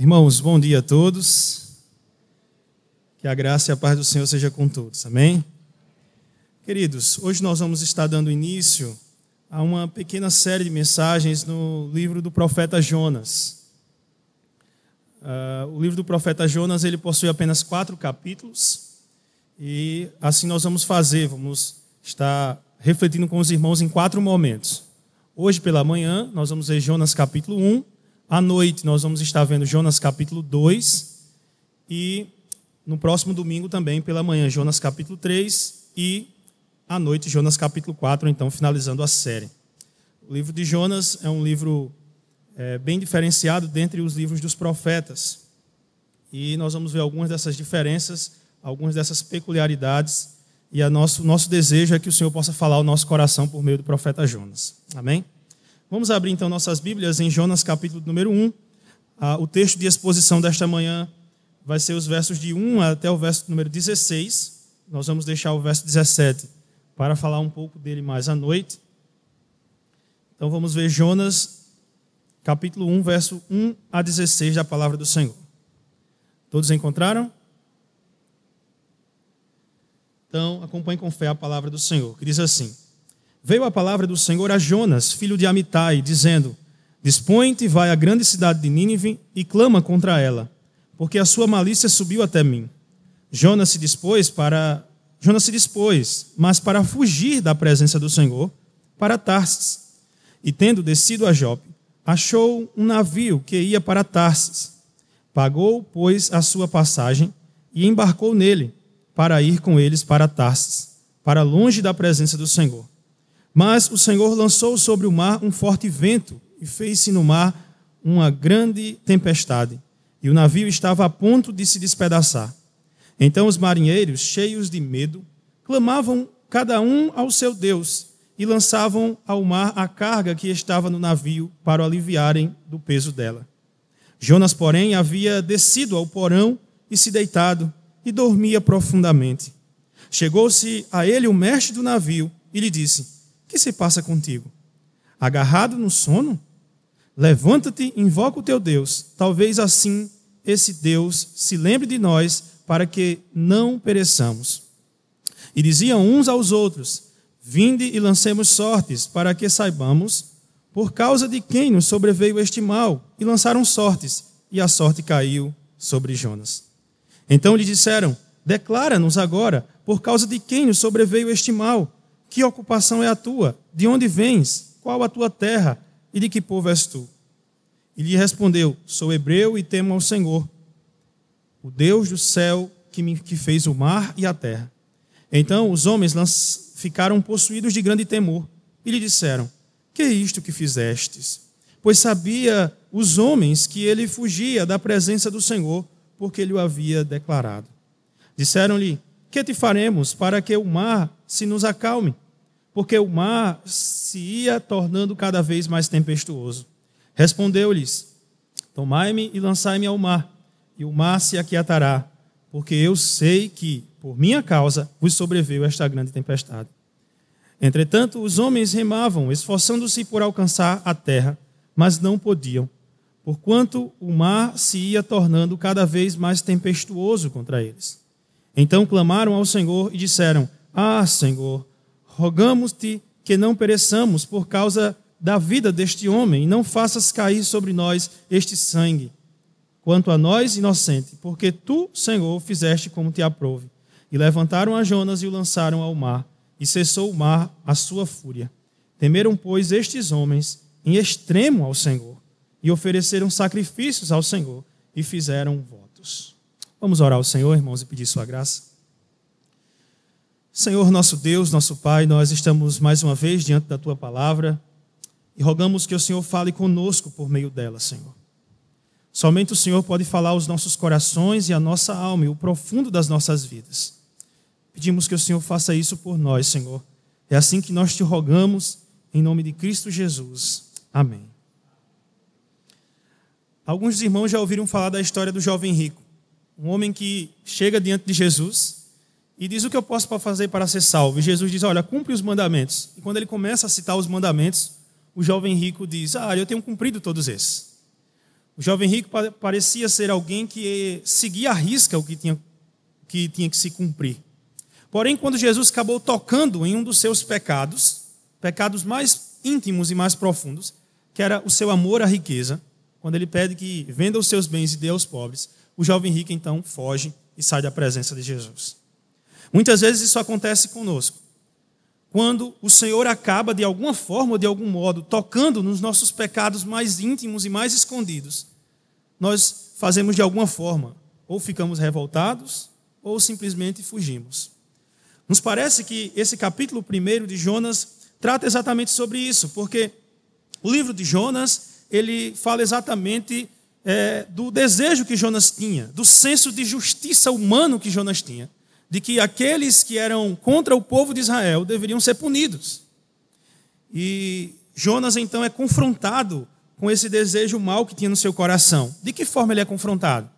Irmãos, bom dia a todos. Que a graça e a paz do Senhor seja com todos. Amém? Queridos, hoje nós vamos estar dando início a uma pequena série de mensagens no livro do profeta Jonas. Uh, o livro do profeta Jonas ele possui apenas quatro capítulos e assim nós vamos fazer. Vamos estar refletindo com os irmãos em quatro momentos. Hoje pela manhã nós vamos ver Jonas capítulo 1 à noite, nós vamos estar vendo Jonas capítulo 2 e no próximo domingo também, pela manhã, Jonas capítulo 3 e à noite, Jonas capítulo 4, então finalizando a série. O livro de Jonas é um livro é, bem diferenciado dentre os livros dos profetas. E nós vamos ver algumas dessas diferenças, algumas dessas peculiaridades. E o nosso, nosso desejo é que o Senhor possa falar ao nosso coração por meio do profeta Jonas. Amém? Vamos abrir então nossas Bíblias em Jonas capítulo número 1. Ah, o texto de exposição desta manhã vai ser os versos de 1 até o verso número 16. Nós vamos deixar o verso 17 para falar um pouco dele mais à noite. Então vamos ver Jonas capítulo 1, verso 1 a 16 da palavra do Senhor. Todos encontraram? Então acompanhe com fé a palavra do Senhor, que diz assim: veio a palavra do Senhor a Jonas, filho de Amitai, dizendo: Dispõe-te e vai à grande cidade de Nínive e clama contra ela, porque a sua malícia subiu até mim. Jonas se dispôs para Jonas se dispôs, mas para fugir da presença do Senhor, para Tarsis. E tendo descido a Jope, achou um navio que ia para Tarsis. Pagou, pois, a sua passagem e embarcou nele, para ir com eles para Tarsis, para longe da presença do Senhor. Mas o Senhor lançou sobre o mar um forte vento e fez-se no mar uma grande tempestade, e o navio estava a ponto de se despedaçar. Então os marinheiros, cheios de medo, clamavam cada um ao seu Deus e lançavam ao mar a carga que estava no navio para o aliviarem do peso dela. Jonas, porém, havia descido ao porão e se deitado e dormia profundamente. Chegou-se a ele o mestre do navio e lhe disse: que se passa contigo? Agarrado no sono? Levanta-te, invoca o teu Deus. Talvez assim esse Deus se lembre de nós para que não pereçamos. E diziam uns aos outros: Vinde e lancemos sortes, para que saibamos por causa de quem nos sobreveio este mal. E lançaram sortes, e a sorte caiu sobre Jonas. Então lhe disseram: Declara-nos agora por causa de quem nos sobreveio este mal que ocupação é a tua? De onde vens? Qual a tua terra? E de que povo és tu? E lhe respondeu: Sou hebreu e temo ao Senhor, o Deus do céu que, me, que fez o mar e a terra. Então os homens ficaram possuídos de grande temor e lhe disseram: Que é isto que fizestes? Pois sabia os homens que ele fugia da presença do Senhor, porque ele o havia declarado. Disseram-lhe: Que te faremos para que o mar se nos acalme, porque o mar se ia tornando cada vez mais tempestuoso. Respondeu-lhes: Tomai-me e lançai-me ao mar, e o mar se aquietará, porque eu sei que, por minha causa, vos sobreveio esta grande tempestade. Entretanto, os homens remavam, esforçando-se por alcançar a terra, mas não podiam, porquanto o mar se ia tornando cada vez mais tempestuoso contra eles. Então clamaram ao Senhor e disseram: ah, Senhor, rogamos-te que não pereçamos por causa da vida deste homem, e não faças cair sobre nós este sangue. Quanto a nós, inocente, porque tu, Senhor, fizeste como te aprove. E levantaram a Jonas e o lançaram ao mar, e cessou o mar a sua fúria. Temeram, pois, estes homens em extremo ao Senhor, e ofereceram sacrifícios ao Senhor, e fizeram votos. Vamos orar ao Senhor, irmãos, e pedir sua graça. Senhor, nosso Deus, nosso Pai, nós estamos mais uma vez diante da tua palavra e rogamos que o Senhor fale conosco por meio dela, Senhor. Somente o Senhor pode falar aos nossos corações e à nossa alma e o profundo das nossas vidas. Pedimos que o Senhor faça isso por nós, Senhor. É assim que nós te rogamos, em nome de Cristo Jesus. Amém. Alguns irmãos já ouviram falar da história do jovem rico, um homem que chega diante de Jesus e diz o que eu posso fazer para ser salvo. E Jesus diz: Olha, cumpre os mandamentos. E quando ele começa a citar os mandamentos, o jovem rico diz: Ah, eu tenho cumprido todos esses. O jovem rico parecia ser alguém que seguia a risca o que tinha, que tinha que se cumprir. Porém, quando Jesus acabou tocando em um dos seus pecados, pecados mais íntimos e mais profundos, que era o seu amor à riqueza, quando ele pede que venda os seus bens e dê aos pobres, o jovem rico então foge e sai da presença de Jesus. Muitas vezes isso acontece conosco. Quando o Senhor acaba, de alguma forma ou de algum modo, tocando nos nossos pecados mais íntimos e mais escondidos, nós fazemos de alguma forma, ou ficamos revoltados, ou simplesmente fugimos. Nos parece que esse capítulo 1 de Jonas trata exatamente sobre isso, porque o livro de Jonas ele fala exatamente é, do desejo que Jonas tinha, do senso de justiça humano que Jonas tinha, de que aqueles que eram contra o povo de Israel deveriam ser punidos. E Jonas então é confrontado com esse desejo mal que tinha no seu coração. De que forma ele é confrontado?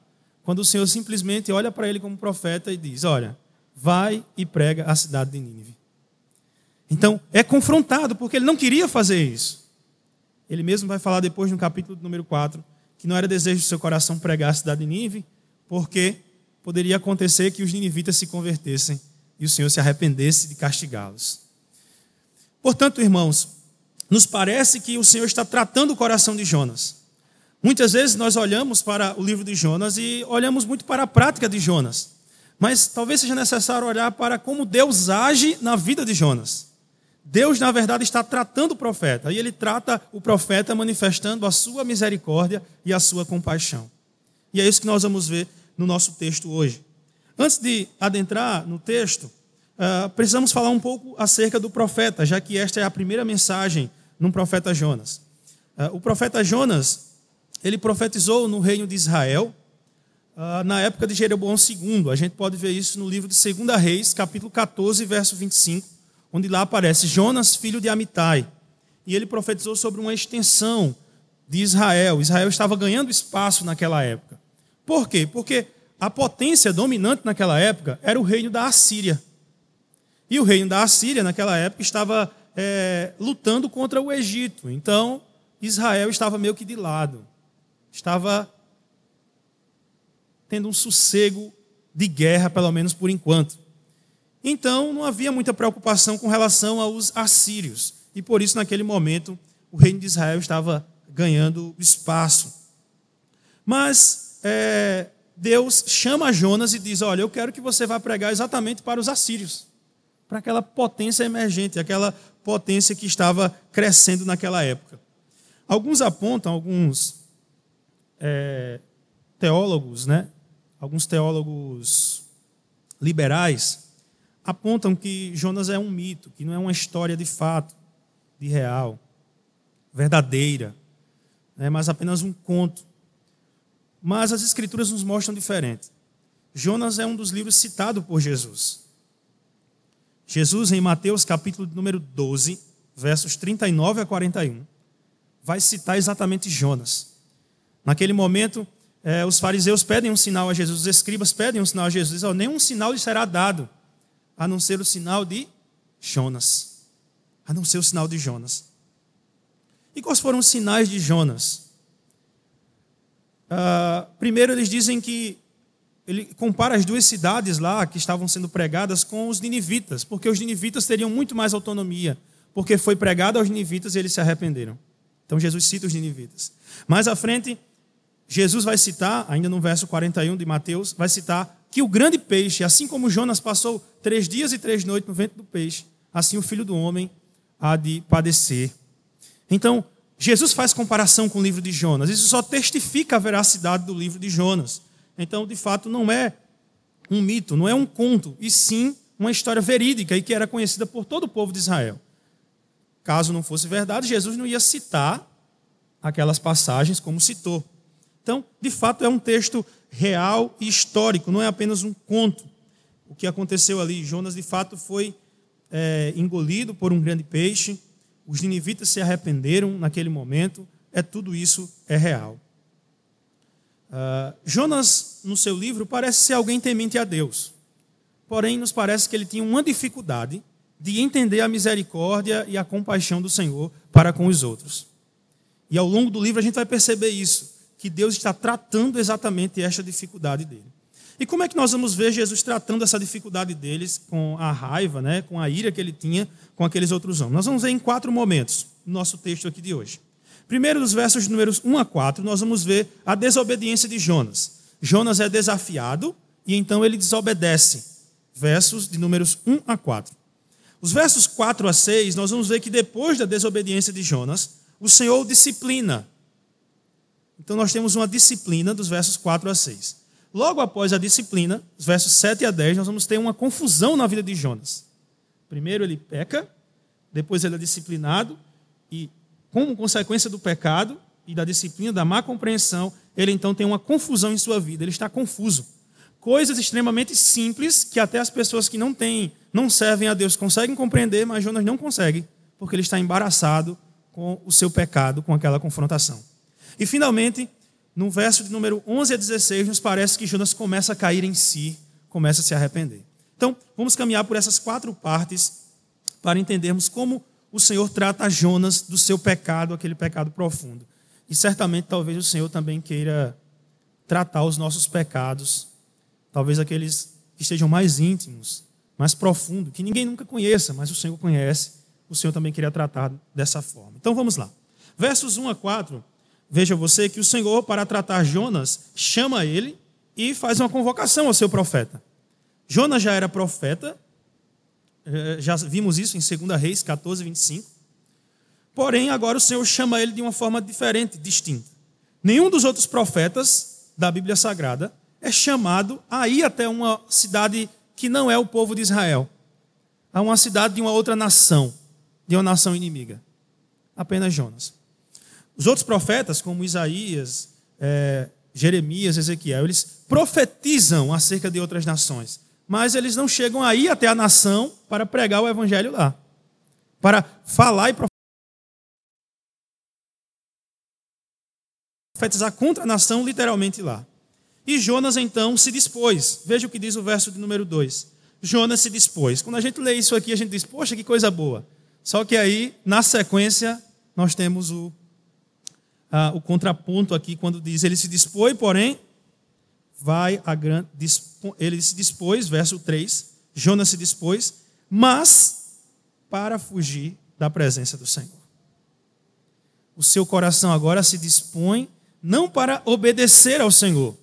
Quando o Senhor simplesmente olha para ele como profeta e diz: Olha, vai e prega a cidade de Nínive. Então, é confrontado, porque ele não queria fazer isso. Ele mesmo vai falar depois no capítulo número 4 que não era desejo do seu coração pregar a cidade de Nínive, porque poderia acontecer que os ninivitas se convertessem e o Senhor se arrependesse de castigá-los. Portanto, irmãos, nos parece que o Senhor está tratando o coração de Jonas. Muitas vezes nós olhamos para o livro de Jonas e olhamos muito para a prática de Jonas. Mas talvez seja necessário olhar para como Deus age na vida de Jonas. Deus, na verdade, está tratando o profeta, e ele trata o profeta manifestando a sua misericórdia e a sua compaixão. E é isso que nós vamos ver no nosso texto hoje. Antes de adentrar no texto, uh, precisamos falar um pouco acerca do profeta, já que esta é a primeira mensagem no profeta Jonas. Uh, o profeta Jonas, ele profetizou no reino de Israel, uh, na época de Jeroboão II. A gente pode ver isso no livro de 2 Reis, capítulo 14, verso 25 onde lá aparece Jonas, filho de Amitai. E ele profetizou sobre uma extensão de Israel. Israel estava ganhando espaço naquela época. Por quê? Porque a potência dominante naquela época era o reino da Assíria. E o reino da Assíria, naquela época, estava é, lutando contra o Egito. Então, Israel estava meio que de lado. Estava tendo um sossego de guerra, pelo menos por enquanto. Então não havia muita preocupação com relação aos assírios. E por isso, naquele momento, o reino de Israel estava ganhando espaço. Mas é, Deus chama Jonas e diz: Olha, eu quero que você vá pregar exatamente para os assírios, para aquela potência emergente, aquela potência que estava crescendo naquela época. Alguns apontam, alguns é, teólogos, né? alguns teólogos liberais, apontam que Jonas é um mito, que não é uma história de fato, de real, verdadeira, né, mas apenas um conto. Mas as Escrituras nos mostram diferente. Jonas é um dos livros citado por Jesus. Jesus, em Mateus capítulo número 12, versos 39 a 41, vai citar exatamente Jonas. Naquele momento, eh, os fariseus pedem um sinal a Jesus, os escribas pedem um sinal a Jesus, oh, nenhum sinal lhe será dado a não ser o sinal de Jonas. A não ser o sinal de Jonas. E quais foram os sinais de Jonas? Uh, primeiro, eles dizem que ele compara as duas cidades lá que estavam sendo pregadas com os ninivitas, porque os ninivitas teriam muito mais autonomia, porque foi pregado aos ninivitas e eles se arrependeram. Então Jesus cita os ninivitas. Mais à frente, Jesus vai citar, ainda no verso 41 de Mateus, vai citar que o grande peixe, assim como Jonas passou três dias e três noites no ventre do peixe, assim o filho do homem há de padecer. Então, Jesus faz comparação com o livro de Jonas. Isso só testifica a veracidade do livro de Jonas. Então, de fato, não é um mito, não é um conto, e sim uma história verídica e que era conhecida por todo o povo de Israel. Caso não fosse verdade, Jesus não ia citar aquelas passagens como citou. Então, de fato, é um texto real e histórico, não é apenas um conto. O que aconteceu ali, Jonas de fato foi é, engolido por um grande peixe, os ninivitas se arrependeram naquele momento, é tudo isso é real. Uh, Jonas, no seu livro, parece ser alguém temente a Deus, porém, nos parece que ele tinha uma dificuldade de entender a misericórdia e a compaixão do Senhor para com os outros. E ao longo do livro a gente vai perceber isso que Deus está tratando exatamente esta dificuldade dele. E como é que nós vamos ver Jesus tratando essa dificuldade deles com a raiva, né, com a ira que ele tinha com aqueles outros homens? Nós vamos ver em quatro momentos no nosso texto aqui de hoje. Primeiro, dos versos números 1 a 4, nós vamos ver a desobediência de Jonas. Jonas é desafiado e então ele desobedece. Versos de números 1 a 4. Os versos 4 a 6, nós vamos ver que depois da desobediência de Jonas, o Senhor disciplina. Então nós temos uma disciplina dos versos 4 a 6. Logo após a disciplina, os versos 7 a 10, nós vamos ter uma confusão na vida de Jonas. Primeiro ele peca, depois ele é disciplinado, e como consequência do pecado e da disciplina, da má compreensão, ele então tem uma confusão em sua vida, ele está confuso. Coisas extremamente simples que até as pessoas que não têm, não servem a Deus conseguem compreender, mas Jonas não consegue, porque ele está embaraçado com o seu pecado, com aquela confrontação. E finalmente, no verso de número 11 a 16, nos parece que Jonas começa a cair em si, começa a se arrepender. Então, vamos caminhar por essas quatro partes para entendermos como o Senhor trata Jonas do seu pecado, aquele pecado profundo. E certamente, talvez o Senhor também queira tratar os nossos pecados, talvez aqueles que estejam mais íntimos, mais profundos, que ninguém nunca conheça, mas o Senhor conhece. O Senhor também queria tratar dessa forma. Então vamos lá. Versos 1 a 4. Veja você que o Senhor, para tratar Jonas, chama ele e faz uma convocação ao seu profeta. Jonas já era profeta, eh, já vimos isso em 2 Reis 14, 25. Porém, agora o Senhor chama ele de uma forma diferente, distinta. Nenhum dos outros profetas da Bíblia Sagrada é chamado a ir até uma cidade que não é o povo de Israel, a uma cidade de uma outra nação, de uma nação inimiga. Apenas Jonas. Os outros profetas, como Isaías, é, Jeremias, Ezequiel, eles profetizam acerca de outras nações mas eles não chegam aí até a nação para pregar o evangelho lá, para falar e profetizar contra a nação, literalmente lá. E Jonas então se dispôs. Veja o que diz o verso de número 2. Jonas se dispôs. Quando a gente lê isso aqui, a gente diz, poxa, que coisa boa. Só que aí, na sequência, nós temos o, a, o contraponto aqui, quando diz, ele se dispôs, porém, vai a grande. Ele se dispôs, verso 3, Jonas se dispôs, mas para fugir da presença do Senhor. O seu coração agora se dispõe não para obedecer ao Senhor.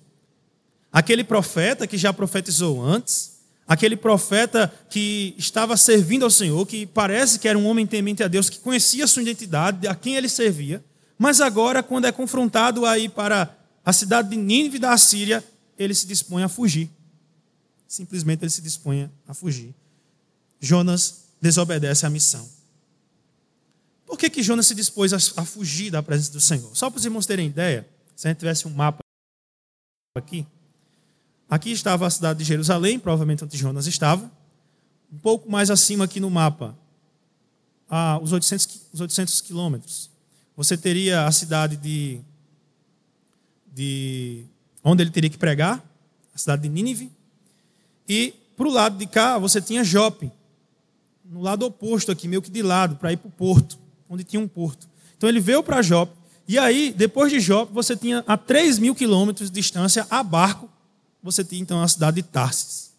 Aquele profeta que já profetizou antes, aquele profeta que estava servindo ao Senhor, que parece que era um homem temente a Deus, que conhecia a sua identidade, a quem ele servia, mas agora, quando é confrontado a ir para a cidade de Nínive da Assíria, ele se dispõe a fugir. Simplesmente ele se dispõe a fugir. Jonas desobedece à missão. Por que, que Jonas se dispôs a, fugir da presença do Senhor? Só para os irmãos terem ideia, se a gente tivesse um mapa aqui. Aqui estava a cidade de Jerusalém, provavelmente onde Jonas estava. Um pouco mais acima aqui no mapa, ah, os 800, os 800 quilômetros. Você teria a cidade de, de onde ele teria que pregar, a cidade de Nínive. E para o lado de cá você tinha Jope, no lado oposto aqui, meio que de lado, para ir para o porto, onde tinha um porto. Então ele veio para Jope, e aí, depois de Jope, você tinha a 3 mil quilômetros de distância, a barco, você tinha então a cidade de Tarsis.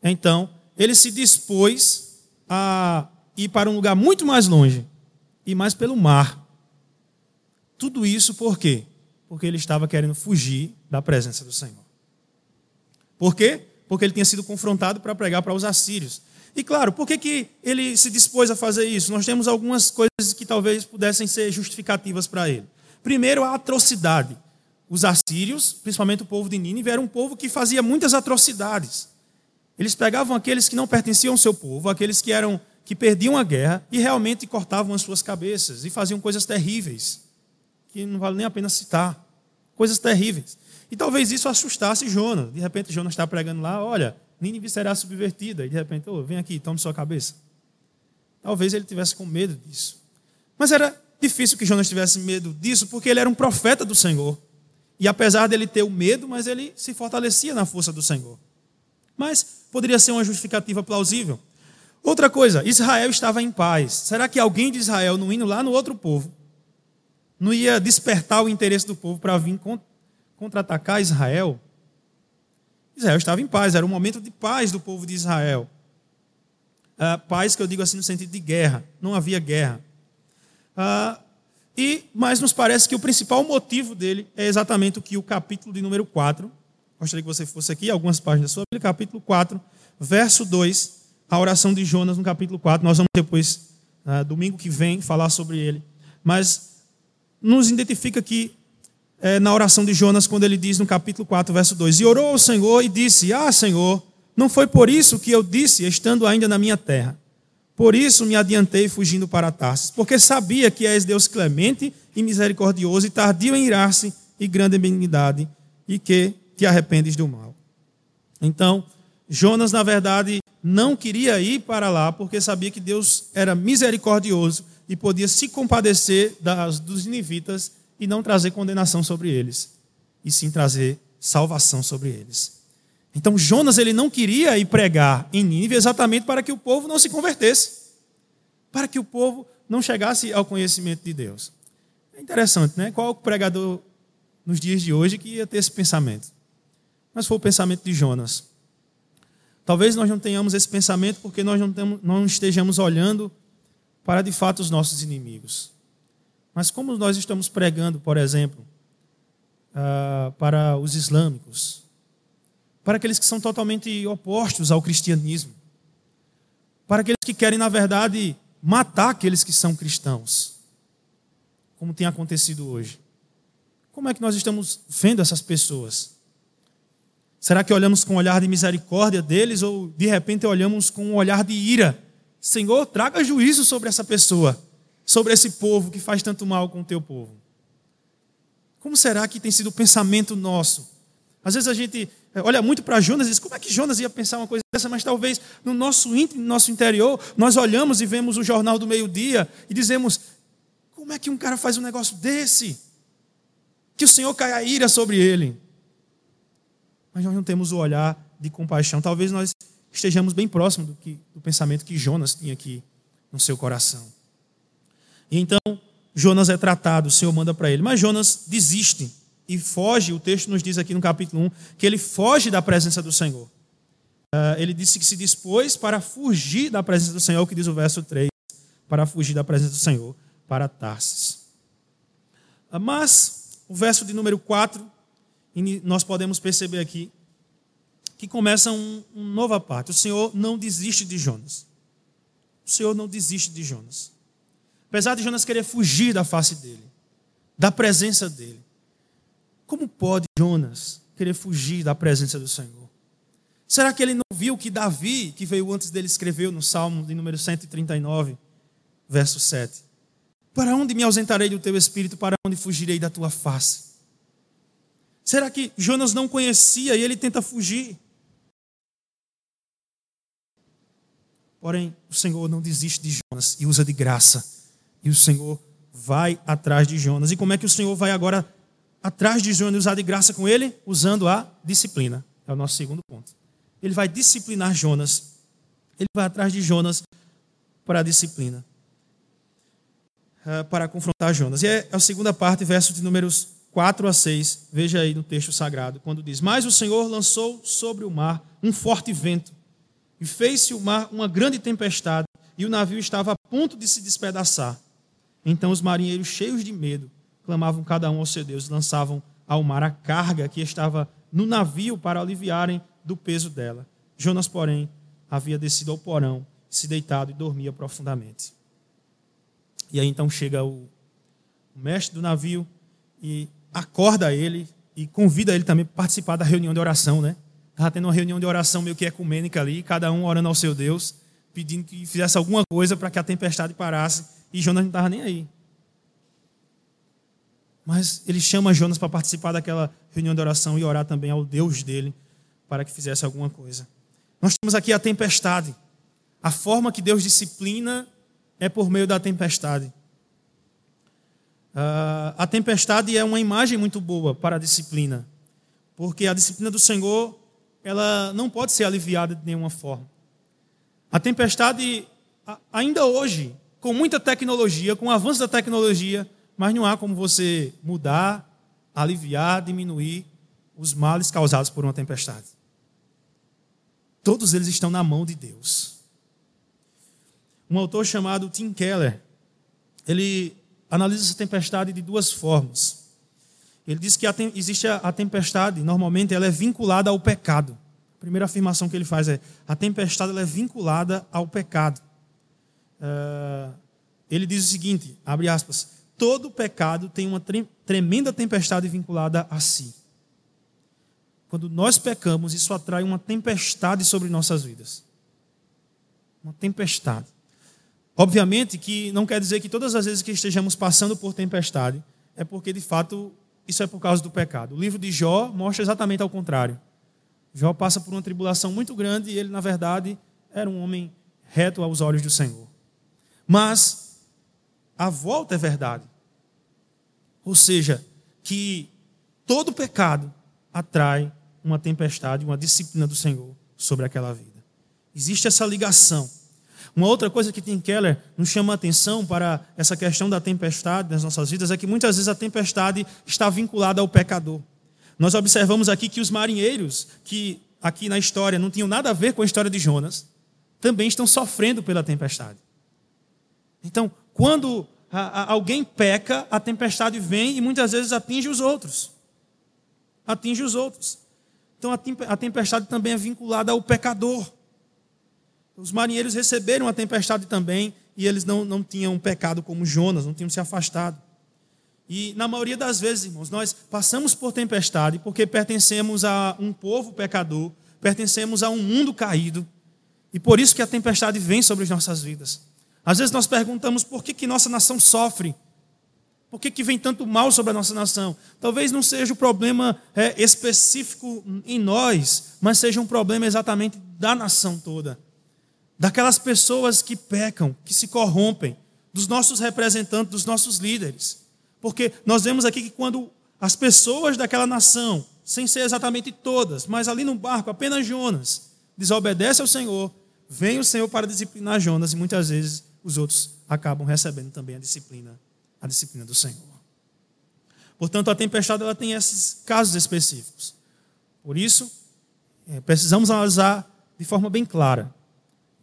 Então, ele se dispôs a ir para um lugar muito mais longe, e mais pelo mar. Tudo isso por quê? Porque ele estava querendo fugir da presença do Senhor. Por quê? Porque ele tinha sido confrontado para pregar para os assírios. E claro, por que, que ele se dispôs a fazer isso? Nós temos algumas coisas que talvez pudessem ser justificativas para ele. Primeiro, a atrocidade. Os assírios, principalmente o povo de Nínive, era um povo que fazia muitas atrocidades. Eles pegavam aqueles que não pertenciam ao seu povo, aqueles que eram que perdiam a guerra e realmente cortavam as suas cabeças e faziam coisas terríveis que não vale nem a pena citar. Coisas terríveis. E talvez isso assustasse Jonas. De repente, Jonas está pregando lá: olha, Nínive será subvertida. E de repente, oh, vem aqui, tome sua cabeça. Talvez ele tivesse com medo disso. Mas era difícil que Jonas tivesse medo disso, porque ele era um profeta do Senhor. E apesar dele ter o medo, mas ele se fortalecia na força do Senhor. Mas poderia ser uma justificativa plausível. Outra coisa, Israel estava em paz. Será que alguém de Israel, não indo lá no outro povo, não ia despertar o interesse do povo para vir contra-atacar Israel. Israel estava em paz, era um momento de paz do povo de Israel. Uh, paz que eu digo assim no sentido de guerra, não havia guerra. Uh, e, mas nos parece que o principal motivo dele é exatamente o que o capítulo de número 4, gostaria que você fosse aqui, algumas páginas Bíblia, capítulo 4, verso 2, a oração de Jonas no capítulo 4, nós vamos depois, uh, domingo que vem, falar sobre ele. Mas nos identifica que é, na oração de Jonas, quando ele diz no capítulo 4, verso 2: E orou ao Senhor e disse: Ah, Senhor, não foi por isso que eu disse, estando ainda na minha terra. Por isso me adiantei fugindo para Tarsis, porque sabia que és Deus clemente e misericordioso e tardio em irar-se e grande em benignidade, e que te arrependes do mal. Então, Jonas, na verdade, não queria ir para lá porque sabia que Deus era misericordioso e podia se compadecer das, dos ninivitas e não trazer condenação sobre eles, e sim trazer salvação sobre eles. Então Jonas ele não queria ir pregar em Nínive exatamente para que o povo não se convertesse, para que o povo não chegasse ao conhecimento de Deus. É interessante, né? Qual o pregador nos dias de hoje que ia ter esse pensamento? Mas foi o pensamento de Jonas. Talvez nós não tenhamos esse pensamento porque nós não, temos, não estejamos olhando para de fato os nossos inimigos. Mas como nós estamos pregando, por exemplo, uh, para os islâmicos, para aqueles que são totalmente opostos ao cristianismo, para aqueles que querem, na verdade, matar aqueles que são cristãos, como tem acontecido hoje. Como é que nós estamos vendo essas pessoas? Será que olhamos com um olhar de misericórdia deles ou de repente olhamos com um olhar de ira? Senhor, traga juízo sobre essa pessoa sobre esse povo que faz tanto mal com o teu povo? Como será que tem sido o pensamento nosso? Às vezes a gente eh, olha muito para Jonas e diz: como é que Jonas ia pensar uma coisa dessa? Mas talvez no nosso íntimo, no nosso interior, nós olhamos e vemos o jornal do meio-dia e dizemos: como é que um cara faz um negócio desse? Que o Senhor caia a ira sobre ele. Mas nós não temos o olhar de compaixão. Talvez nós estejamos bem próximos do, que, do pensamento que Jonas tinha aqui no seu coração. E então Jonas é tratado, o Senhor manda para ele. Mas Jonas desiste e foge. O texto nos diz aqui no capítulo 1 que ele foge da presença do Senhor. Uh, ele disse que se dispôs para fugir da presença do Senhor, o que diz o verso 3, para fugir da presença do Senhor para Tarsis. Uh, mas o verso de número 4, nós podemos perceber aqui que começa um, uma nova parte. O Senhor não desiste de Jonas. O Senhor não desiste de Jonas. Apesar de Jonas querer fugir da face dele, da presença dele. Como pode Jonas querer fugir da presença do Senhor? Será que ele não viu que Davi, que veio antes dele, escreveu no Salmo de número 139, verso 7? Para onde me ausentarei do teu espírito? Para onde fugirei da tua face? Será que Jonas não conhecia e ele tenta fugir? Porém, o Senhor não desiste de Jonas e usa de graça e o Senhor vai atrás de Jonas. E como é que o Senhor vai agora atrás de Jonas e usar de graça com ele? Usando a disciplina. É o nosso segundo ponto. Ele vai disciplinar Jonas. Ele vai atrás de Jonas para a disciplina. Uh, para confrontar Jonas. E é a segunda parte, verso de números 4 a 6. Veja aí no texto sagrado, quando diz: Mas o Senhor lançou sobre o mar um forte vento, e fez-se o mar uma grande tempestade, e o navio estava a ponto de se despedaçar. Então os marinheiros, cheios de medo, clamavam cada um ao seu Deus, lançavam ao mar a carga que estava no navio para aliviarem do peso dela. Jonas, porém, havia descido ao porão, se deitado e dormia profundamente. E aí então chega o, mestre do navio e acorda ele e convida ele também para participar da reunião de oração, né? Estava tendo uma reunião de oração meio que ecumênica ali, cada um orando ao seu Deus, pedindo que fizesse alguma coisa para que a tempestade parasse e Jonas não estava nem aí. Mas ele chama Jonas para participar daquela reunião de oração e orar também ao Deus dele para que fizesse alguma coisa. Nós temos aqui a tempestade. A forma que Deus disciplina é por meio da tempestade. Uh, a tempestade é uma imagem muito boa para a disciplina, porque a disciplina do Senhor ela não pode ser aliviada de nenhuma forma. A tempestade, ainda hoje, com muita tecnologia, com o avanço da tecnologia, mas não há como você mudar, aliviar, diminuir os males causados por uma tempestade. Todos eles estão na mão de Deus. Um autor chamado Tim Keller, ele analisa essa tempestade de duas formas. Ele diz que a, existe a, a tempestade, normalmente ela é vinculada ao pecado. A primeira afirmação que ele faz é: a tempestade ela é vinculada ao pecado. Uh, ele diz o seguinte: abre aspas, todo pecado tem uma tremenda tempestade vinculada a si. Quando nós pecamos, isso atrai uma tempestade sobre nossas vidas. Uma tempestade. Obviamente que não quer dizer que todas as vezes que estejamos passando por tempestade é porque de fato isso é por causa do pecado. O livro de Jó mostra exatamente ao contrário. Jó passa por uma tribulação muito grande e ele, na verdade, era um homem reto aos olhos do Senhor. Mas a volta é verdade. Ou seja, que todo pecado atrai uma tempestade, uma disciplina do Senhor sobre aquela vida. Existe essa ligação. Uma outra coisa que Tim Keller nos chama a atenção para essa questão da tempestade nas nossas vidas é que muitas vezes a tempestade está vinculada ao pecador. Nós observamos aqui que os marinheiros, que aqui na história não tinham nada a ver com a história de Jonas, também estão sofrendo pela tempestade. Então, quando alguém peca, a tempestade vem e muitas vezes atinge os outros. Atinge os outros. Então, a tempestade também é vinculada ao pecador. Os marinheiros receberam a tempestade também e eles não, não tinham pecado como Jonas, não tinham se afastado. E na maioria das vezes, irmãos, nós passamos por tempestade porque pertencemos a um povo pecador, pertencemos a um mundo caído, e por isso que a tempestade vem sobre as nossas vidas. Às vezes nós perguntamos por que, que nossa nação sofre, por que, que vem tanto mal sobre a nossa nação? Talvez não seja o problema é, específico em nós, mas seja um problema exatamente da nação toda daquelas pessoas que pecam, que se corrompem, dos nossos representantes, dos nossos líderes. Porque nós vemos aqui que quando as pessoas daquela nação, sem ser exatamente todas, mas ali no barco, apenas Jonas, desobedece ao Senhor, vem o Senhor para disciplinar Jonas e muitas vezes os outros acabam recebendo também a disciplina, a disciplina do Senhor. Portanto, a tempestade ela tem esses casos específicos. Por isso, é, precisamos analisar de forma bem clara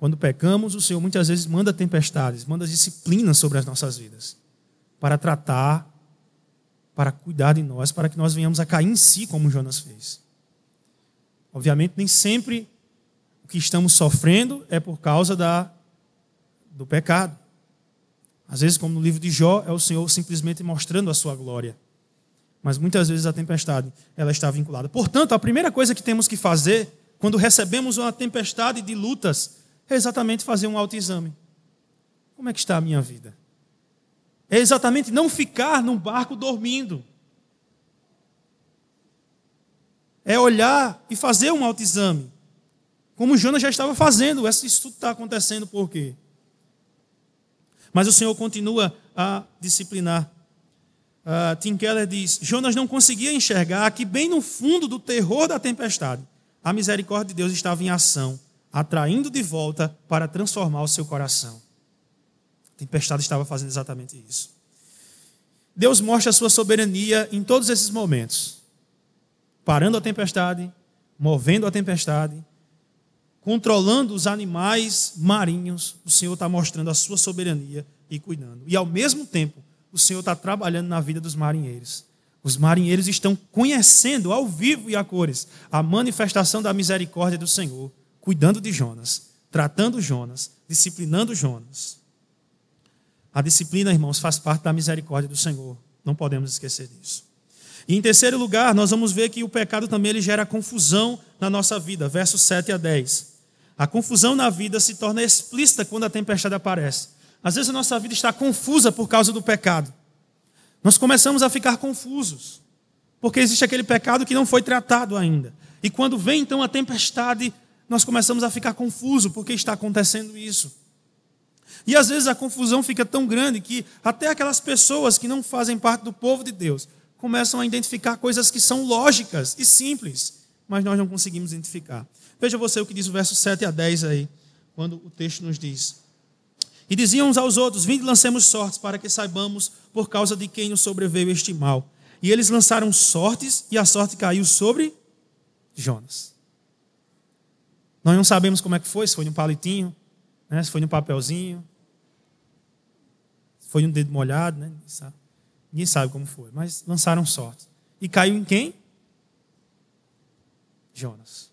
quando pecamos, o Senhor muitas vezes manda tempestades, manda disciplinas sobre as nossas vidas, para tratar, para cuidar de nós, para que nós venhamos a cair em si, como Jonas fez. Obviamente, nem sempre o que estamos sofrendo é por causa da, do pecado. Às vezes, como no livro de Jó, é o Senhor simplesmente mostrando a sua glória. Mas muitas vezes a tempestade ela está vinculada. Portanto, a primeira coisa que temos que fazer quando recebemos uma tempestade de lutas é exatamente fazer um autoexame. Como é que está a minha vida? É exatamente não ficar num barco dormindo. É olhar e fazer um autoexame. Como Jonas já estava fazendo, isso tudo está acontecendo por quê? Mas o Senhor continua a disciplinar. Uh, Tim Keller diz: Jonas não conseguia enxergar que, bem no fundo do terror da tempestade, a misericórdia de Deus estava em ação atraindo de volta para transformar o seu coração. A tempestade estava fazendo exatamente isso. Deus mostra a sua soberania em todos esses momentos, parando a tempestade, movendo a tempestade, controlando os animais marinhos. O Senhor está mostrando a sua soberania e cuidando. E ao mesmo tempo, o Senhor está trabalhando na vida dos marinheiros. Os marinheiros estão conhecendo ao vivo e a cores a manifestação da misericórdia do Senhor cuidando de Jonas, tratando Jonas, disciplinando Jonas. A disciplina, irmãos, faz parte da misericórdia do Senhor. Não podemos esquecer disso. E em terceiro lugar, nós vamos ver que o pecado também ele gera confusão na nossa vida, versos 7 a 10. A confusão na vida se torna explícita quando a tempestade aparece. Às vezes a nossa vida está confusa por causa do pecado. Nós começamos a ficar confusos, porque existe aquele pecado que não foi tratado ainda. E quando vem então a tempestade, nós começamos a ficar confuso porque está acontecendo isso. E às vezes a confusão fica tão grande que até aquelas pessoas que não fazem parte do povo de Deus começam a identificar coisas que são lógicas e simples, mas nós não conseguimos identificar. Veja você o que diz o verso 7 a 10 aí, quando o texto nos diz: E diziam uns aos outros: Vinde, lancemos sortes, para que saibamos por causa de quem nos sobreveio este mal. E eles lançaram sortes, e a sorte caiu sobre Jonas. Nós não sabemos como é que foi, se foi no palitinho, né, se foi no papelzinho, se foi no dedo molhado, né, ninguém, sabe. ninguém sabe como foi, mas lançaram sorte. E caiu em quem? Jonas.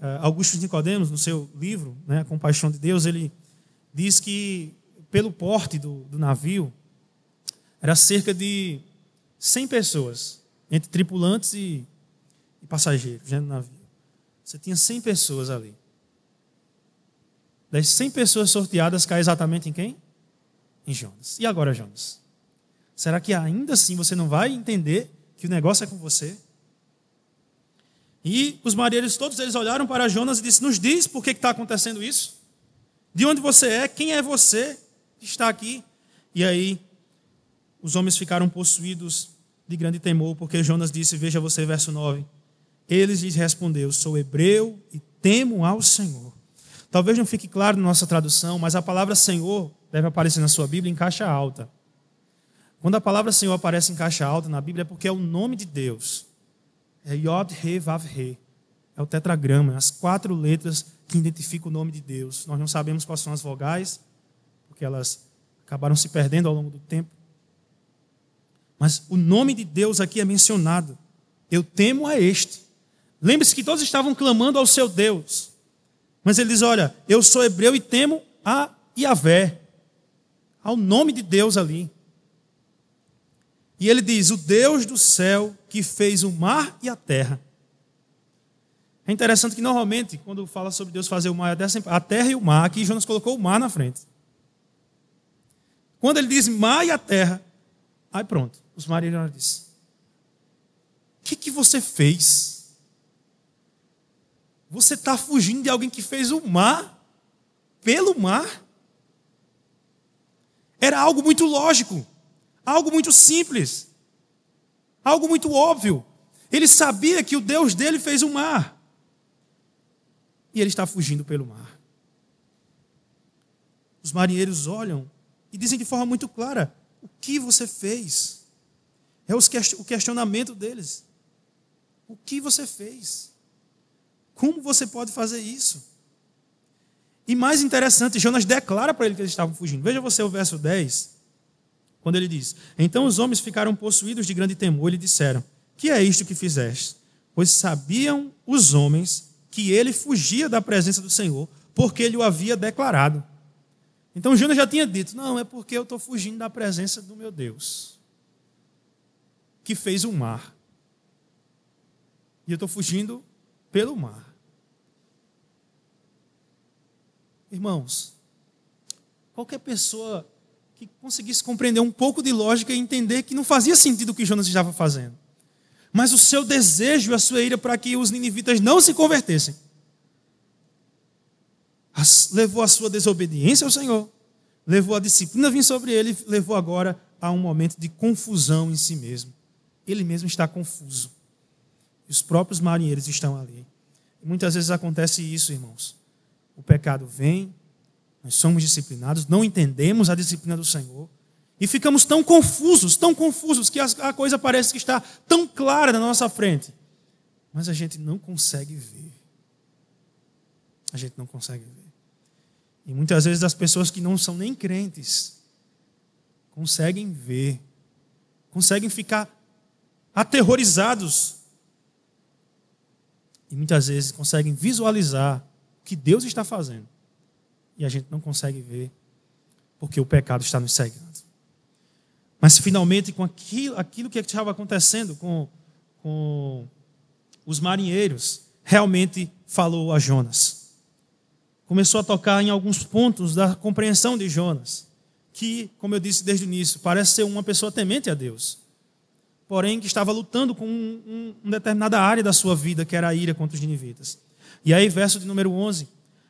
Uh, Augusto Nicodemos, no seu livro, né, A Compaixão de Deus, ele diz que pelo porte do, do navio, era cerca de 100 pessoas, entre tripulantes e, e passageiros dentro do navio. Você tinha 100 pessoas ali. Das 100 pessoas sorteadas, cai exatamente em quem? Em Jonas. E agora, Jonas? Será que ainda assim você não vai entender que o negócio é com você? E os marinheiros todos eles olharam para Jonas e disseram: Nos diz por que está acontecendo isso? De onde você é? Quem é você que está aqui? E aí os homens ficaram possuídos de grande temor, porque Jonas disse: Veja você, verso 9. Eles lhes respondeu: Sou hebreu e temo ao Senhor. Talvez não fique claro na nossa tradução, mas a palavra Senhor deve aparecer na sua Bíblia em caixa alta. Quando a palavra Senhor aparece em caixa alta na Bíblia é porque é o nome de Deus. É Yod He Vav He. É o tetragrama, as quatro letras que identificam o nome de Deus. Nós não sabemos quais são as vogais, porque elas acabaram se perdendo ao longo do tempo. Mas o nome de Deus aqui é mencionado. Eu temo a este. Lembre-se que todos estavam clamando ao seu Deus. Mas ele diz: Olha, eu sou hebreu e temo a Yahvé. Ao nome de Deus ali. E ele diz: O Deus do céu que fez o mar e a terra. É interessante que normalmente, quando fala sobre Deus fazer o mar e a terra, a terra e o mar, aqui Jonas colocou o mar na frente. Quando ele diz mar e a terra, aí pronto, os marinheiros dizem: O que, que você fez? Você está fugindo de alguém que fez o mar pelo mar? Era algo muito lógico, algo muito simples, algo muito óbvio. Ele sabia que o Deus dele fez o mar. E ele está fugindo pelo mar. Os marinheiros olham e dizem de forma muito clara: O que você fez? É o questionamento deles. O que você fez? Como você pode fazer isso? E mais interessante, Jonas declara para ele que eles estavam fugindo. Veja você o verso 10, quando ele diz: Então os homens ficaram possuídos de grande temor e disseram: Que é isto que fizeste? Pois sabiam os homens que ele fugia da presença do Senhor, porque ele o havia declarado. Então Jonas já tinha dito: Não, é porque eu estou fugindo da presença do meu Deus, que fez o mar. E eu estou fugindo pelo mar. Irmãos, qualquer pessoa que conseguisse compreender um pouco de lógica e entender que não fazia sentido o que Jonas estava fazendo. Mas o seu desejo e a sua ira para que os ninivitas não se convertessem levou a sua desobediência ao Senhor, levou a disciplina vir sobre ele, levou agora a um momento de confusão em si mesmo. Ele mesmo está confuso. E os próprios marinheiros estão ali. Muitas vezes acontece isso, irmãos o pecado vem, nós somos disciplinados, não entendemos a disciplina do Senhor e ficamos tão confusos, tão confusos, que a coisa parece que está tão clara na nossa frente, mas a gente não consegue ver. A gente não consegue ver. E muitas vezes as pessoas que não são nem crentes conseguem ver, conseguem ficar aterrorizados e muitas vezes conseguem visualizar que Deus está fazendo. E a gente não consegue ver, porque o pecado está nos cegando. Mas finalmente, com aquilo, aquilo que estava acontecendo com, com os marinheiros, realmente falou a Jonas. Começou a tocar em alguns pontos da compreensão de Jonas, que, como eu disse desde o início, parece ser uma pessoa temente a Deus, porém que estava lutando com um, um, uma determinada área da sua vida, que era a ira contra os ninivitas. E aí, verso de número 11,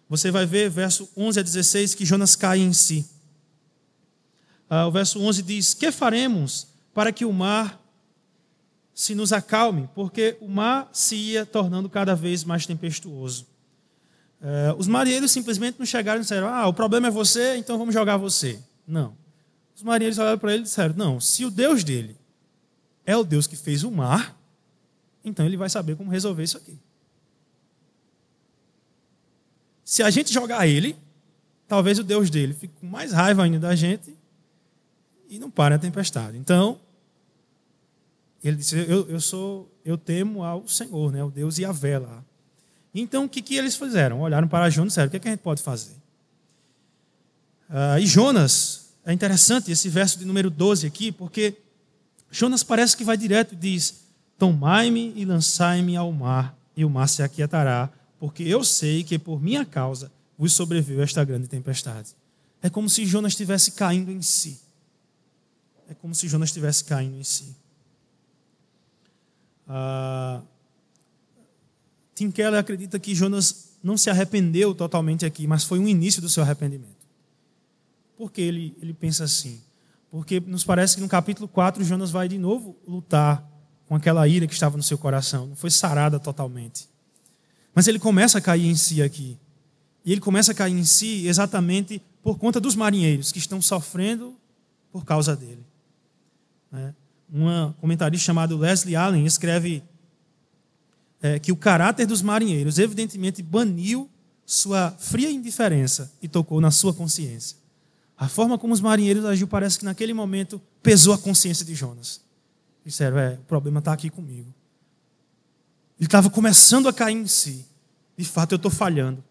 você vai ver, verso 11 a 16, que Jonas cai em si. Ah, o verso 11 diz: Que faremos para que o mar se nos acalme? Porque o mar se ia tornando cada vez mais tempestuoso. É, os marinheiros simplesmente não chegaram e disseram: Ah, o problema é você, então vamos jogar você. Não. Os marinheiros olharam para ele e disseram: Não, se o Deus dele é o Deus que fez o mar, então ele vai saber como resolver isso aqui. Se a gente jogar ele, talvez o Deus dele fique com mais raiva ainda da gente e não pare a tempestade. Então, ele disse: Eu, eu sou, eu temo ao Senhor, né, o Deus e a vela. Então, o que, que eles fizeram? Olharam para Jonas e disseram: O que, que a gente pode fazer? Ah, e Jonas, é interessante esse verso de número 12 aqui, porque Jonas parece que vai direto e diz: Tomai-me e lançai-me ao mar, e o mar se aquietará, porque eu sei que por minha causa vos sobreviu esta grande tempestade. É como se Jonas estivesse caindo em si. É como se Jonas estivesse caindo em si. Ah, Tim Keller acredita que Jonas não se arrependeu totalmente aqui, mas foi um início do seu arrependimento. Por que ele, ele pensa assim? Porque nos parece que no capítulo 4 Jonas vai de novo lutar com aquela ira que estava no seu coração. Não foi sarada totalmente. Mas ele começa a cair em si aqui. E ele começa a cair em si exatamente por conta dos marinheiros que estão sofrendo por causa dele. Né? Uma comentarista chamada Leslie Allen escreve é, que o caráter dos marinheiros evidentemente baniu sua fria indiferença e tocou na sua consciência. A forma como os marinheiros agiu parece que naquele momento pesou a consciência de Jonas. Disseram, é, o problema está aqui comigo. Ele estava começando a cair em si. De fato, eu estou falhando.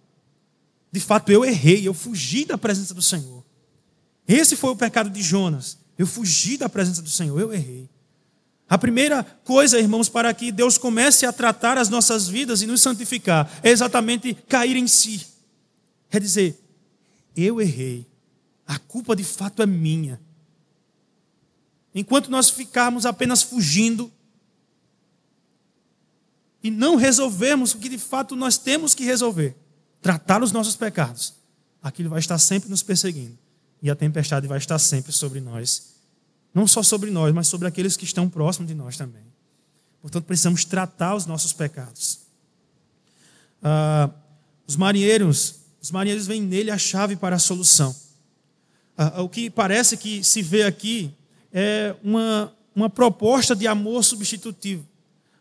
De fato, eu errei, eu fugi da presença do Senhor. Esse foi o pecado de Jonas. Eu fugi da presença do Senhor, eu errei. A primeira coisa, irmãos, para que Deus comece a tratar as nossas vidas e nos santificar, é exatamente cair em si. Quer dizer, eu errei, a culpa de fato é minha. Enquanto nós ficarmos apenas fugindo e não resolvermos o que de fato nós temos que resolver, tratar os nossos pecados, aquilo vai estar sempre nos perseguindo e a tempestade vai estar sempre sobre nós. Não só sobre nós, mas sobre aqueles que estão próximos de nós também. Portanto, precisamos tratar os nossos pecados. Ah, os marinheiros, os marinheiros veem nele a chave para a solução. Ah, o que parece que se vê aqui é uma, uma proposta de amor substitutivo.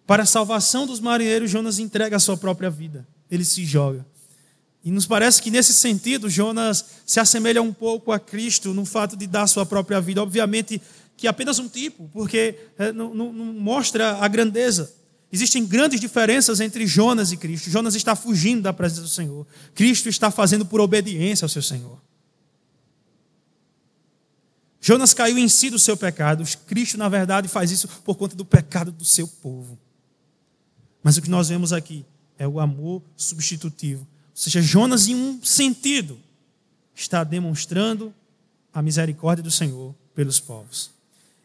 Para a salvação dos marinheiros, Jonas entrega a sua própria vida. Ele se joga. E nos parece que nesse sentido, Jonas se assemelha um pouco a Cristo no fato de dar sua própria vida. Obviamente que é apenas um tipo, porque é, não mostra a grandeza. Existem grandes diferenças entre Jonas e Cristo. Jonas está fugindo da presença do Senhor. Cristo está fazendo por obediência ao seu Senhor. Jonas caiu em si do seu pecado. Cristo, na verdade, faz isso por conta do pecado do seu povo. Mas o que nós vemos aqui é o amor substitutivo. Ou seja, Jonas, em um sentido, está demonstrando a misericórdia do Senhor pelos povos.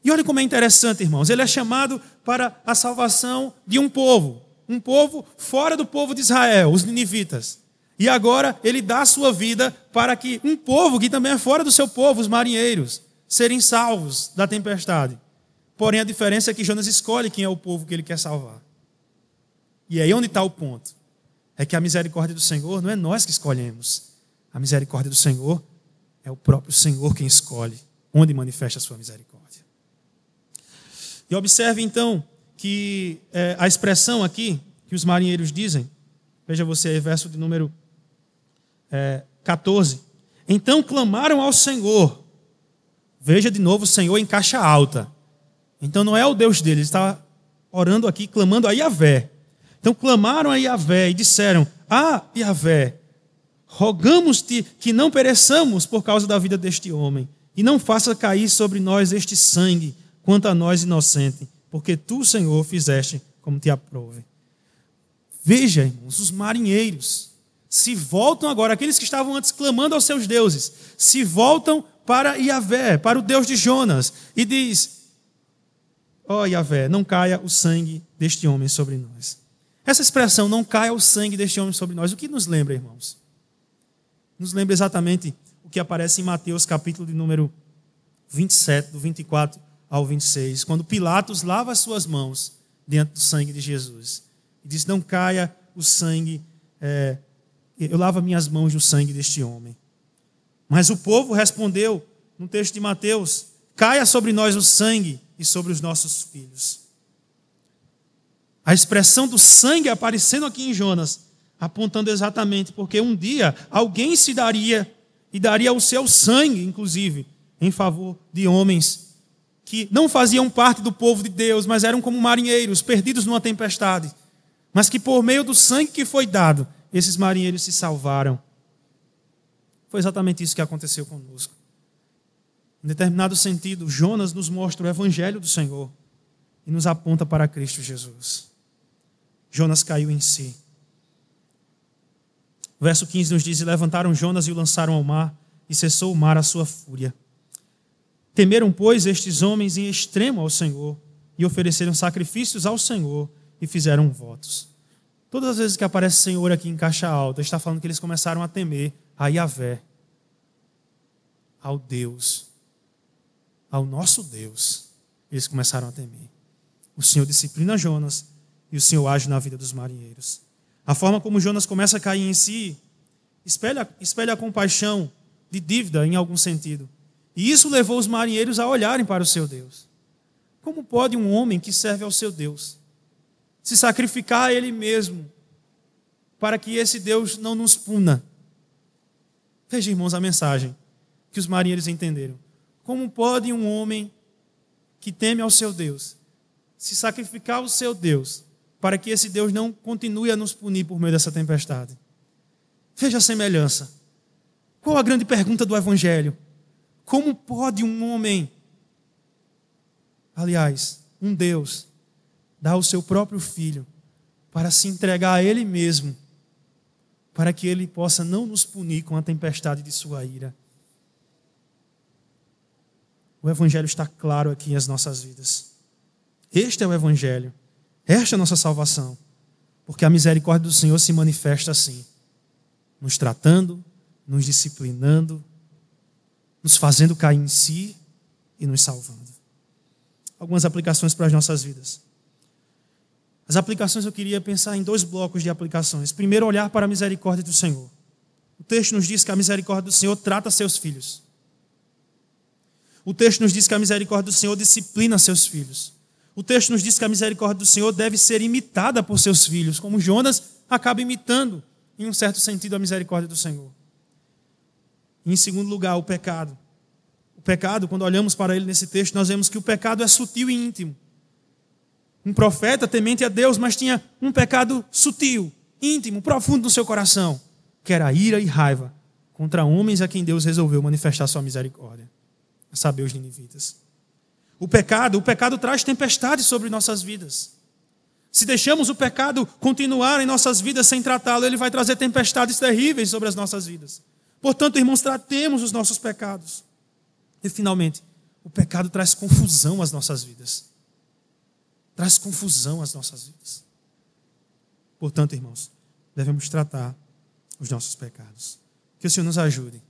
E olha como é interessante, irmãos. Ele é chamado para a salvação de um povo, um povo fora do povo de Israel, os ninivitas. E agora ele dá a sua vida para que um povo que também é fora do seu povo, os marinheiros, serem salvos da tempestade. Porém, a diferença é que Jonas escolhe quem é o povo que ele quer salvar. E aí onde está o ponto? É que a misericórdia do Senhor não é nós que escolhemos. A misericórdia do Senhor é o próprio Senhor quem escolhe onde manifesta a sua misericórdia. E observe então que é, a expressão aqui que os marinheiros dizem, veja você aí, verso de número é, 14. Então clamaram ao Senhor Veja de novo o Senhor em caixa alta. Então não é o Deus deles, está orando aqui, clamando a Yahvé. Então clamaram a Yahvé e disseram: Ah, Yahvé, rogamos-te que não pereçamos por causa da vida deste homem, e não faça cair sobre nós este sangue, quanto a nós inocente, porque tu, Senhor, fizeste como te aprove. Veja, irmãos, os marinheiros se voltam agora, aqueles que estavam antes clamando aos seus deuses, se voltam para Yahvé, para o Deus de Jonas, e diz: Ó oh, Yahvé, não caia o sangue deste homem sobre nós. Essa expressão, não caia o sangue deste homem sobre nós, o que nos lembra, irmãos? Nos lembra exatamente o que aparece em Mateus, capítulo de número 27, do 24 ao 26, quando Pilatos lava as suas mãos diante do sangue de Jesus e diz: Não caia o sangue é, eu lavo minhas mãos no sangue deste homem. Mas o povo respondeu, no texto de Mateus: Caia sobre nós o sangue e sobre os nossos filhos. A expressão do sangue aparecendo aqui em Jonas, apontando exatamente porque um dia alguém se daria e daria o seu sangue, inclusive, em favor de homens que não faziam parte do povo de Deus, mas eram como marinheiros perdidos numa tempestade, mas que por meio do sangue que foi dado, esses marinheiros se salvaram. Foi exatamente isso que aconteceu conosco. Em determinado sentido, Jonas nos mostra o evangelho do Senhor e nos aponta para Cristo Jesus. Jonas caiu em si. O verso 15 nos diz: E levantaram Jonas e o lançaram ao mar, e cessou o mar a sua fúria. Temeram, pois, estes homens em extremo ao Senhor, e ofereceram sacrifícios ao Senhor, e fizeram votos. Todas as vezes que aparece Senhor aqui em caixa alta, está falando que eles começaram a temer a Yahvé, ao Deus, ao nosso Deus. Eles começaram a temer. O Senhor disciplina Jonas e o Senhor age na vida dos marinheiros. A forma como Jonas começa a cair em si espelha, espelha a compaixão de dívida em algum sentido. E isso levou os marinheiros a olharem para o seu Deus. Como pode um homem que serve ao seu Deus se sacrificar a ele mesmo para que esse Deus não nos puna? Veja, irmãos, a mensagem que os marinheiros entenderam. Como pode um homem que teme ao seu Deus se sacrificar ao seu Deus para que esse Deus não continue a nos punir por meio dessa tempestade? Veja a semelhança. Qual a grande pergunta do Evangelho? Como pode um homem, aliás, um Deus, dar o seu próprio filho para se entregar a Ele mesmo, para que Ele possa não nos punir com a tempestade de Sua ira? O Evangelho está claro aqui em as nossas vidas. Este é o Evangelho. Esta é a nossa salvação. Porque a misericórdia do Senhor se manifesta assim, nos tratando, nos disciplinando, nos fazendo cair em si e nos salvando. Algumas aplicações para as nossas vidas. As aplicações eu queria pensar em dois blocos de aplicações. Primeiro, olhar para a misericórdia do Senhor. O texto nos diz que a misericórdia do Senhor trata seus filhos. O texto nos diz que a misericórdia do Senhor disciplina seus filhos. O texto nos diz que a misericórdia do Senhor deve ser imitada por seus filhos, como Jonas acaba imitando, em um certo sentido, a misericórdia do Senhor. Em segundo lugar, o pecado. O pecado, quando olhamos para ele nesse texto, nós vemos que o pecado é sutil e íntimo. Um profeta temente a Deus, mas tinha um pecado sutil, íntimo, profundo no seu coração, que era ira e raiva contra homens a quem Deus resolveu manifestar sua misericórdia, a saber, os ninivitas. O pecado, o pecado traz tempestade sobre nossas vidas. Se deixamos o pecado continuar em nossas vidas sem tratá-lo, ele vai trazer tempestades terríveis sobre as nossas vidas. Portanto, irmãos, tratemos os nossos pecados. E finalmente, o pecado traz confusão às nossas vidas. Traz confusão às nossas vidas. Portanto, irmãos, devemos tratar os nossos pecados. Que o Senhor nos ajude.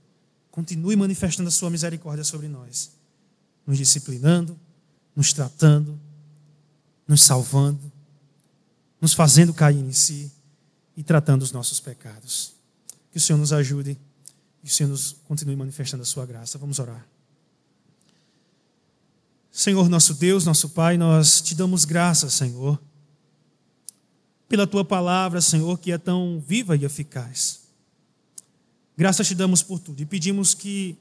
Continue manifestando a sua misericórdia sobre nós, nos disciplinando, nos tratando, nos salvando, nos fazendo cair em si e tratando os nossos pecados. Que o Senhor nos ajude e o Senhor nos continue manifestando a sua graça. Vamos orar. Senhor nosso Deus, nosso Pai, nós te damos graças, Senhor, pela tua palavra, Senhor, que é tão viva e eficaz. Graças te damos por tudo e pedimos que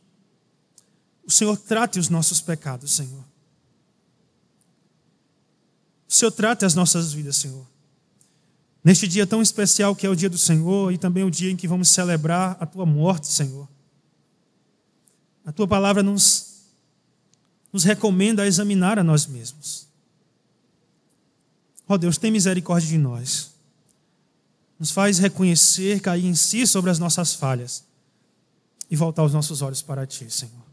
o Senhor trate os nossos pecados, Senhor. O Senhor trate as nossas vidas, Senhor. Neste dia tão especial que é o dia do Senhor e também o dia em que vamos celebrar a tua morte, Senhor. A tua palavra nos, nos recomenda a examinar a nós mesmos. Ó oh Deus, tem misericórdia de nós. Nos faz reconhecer, cair em si sobre as nossas falhas e voltar os nossos olhos para ti, Senhor.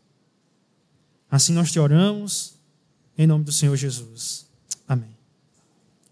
Assim nós te oramos, em nome do Senhor Jesus.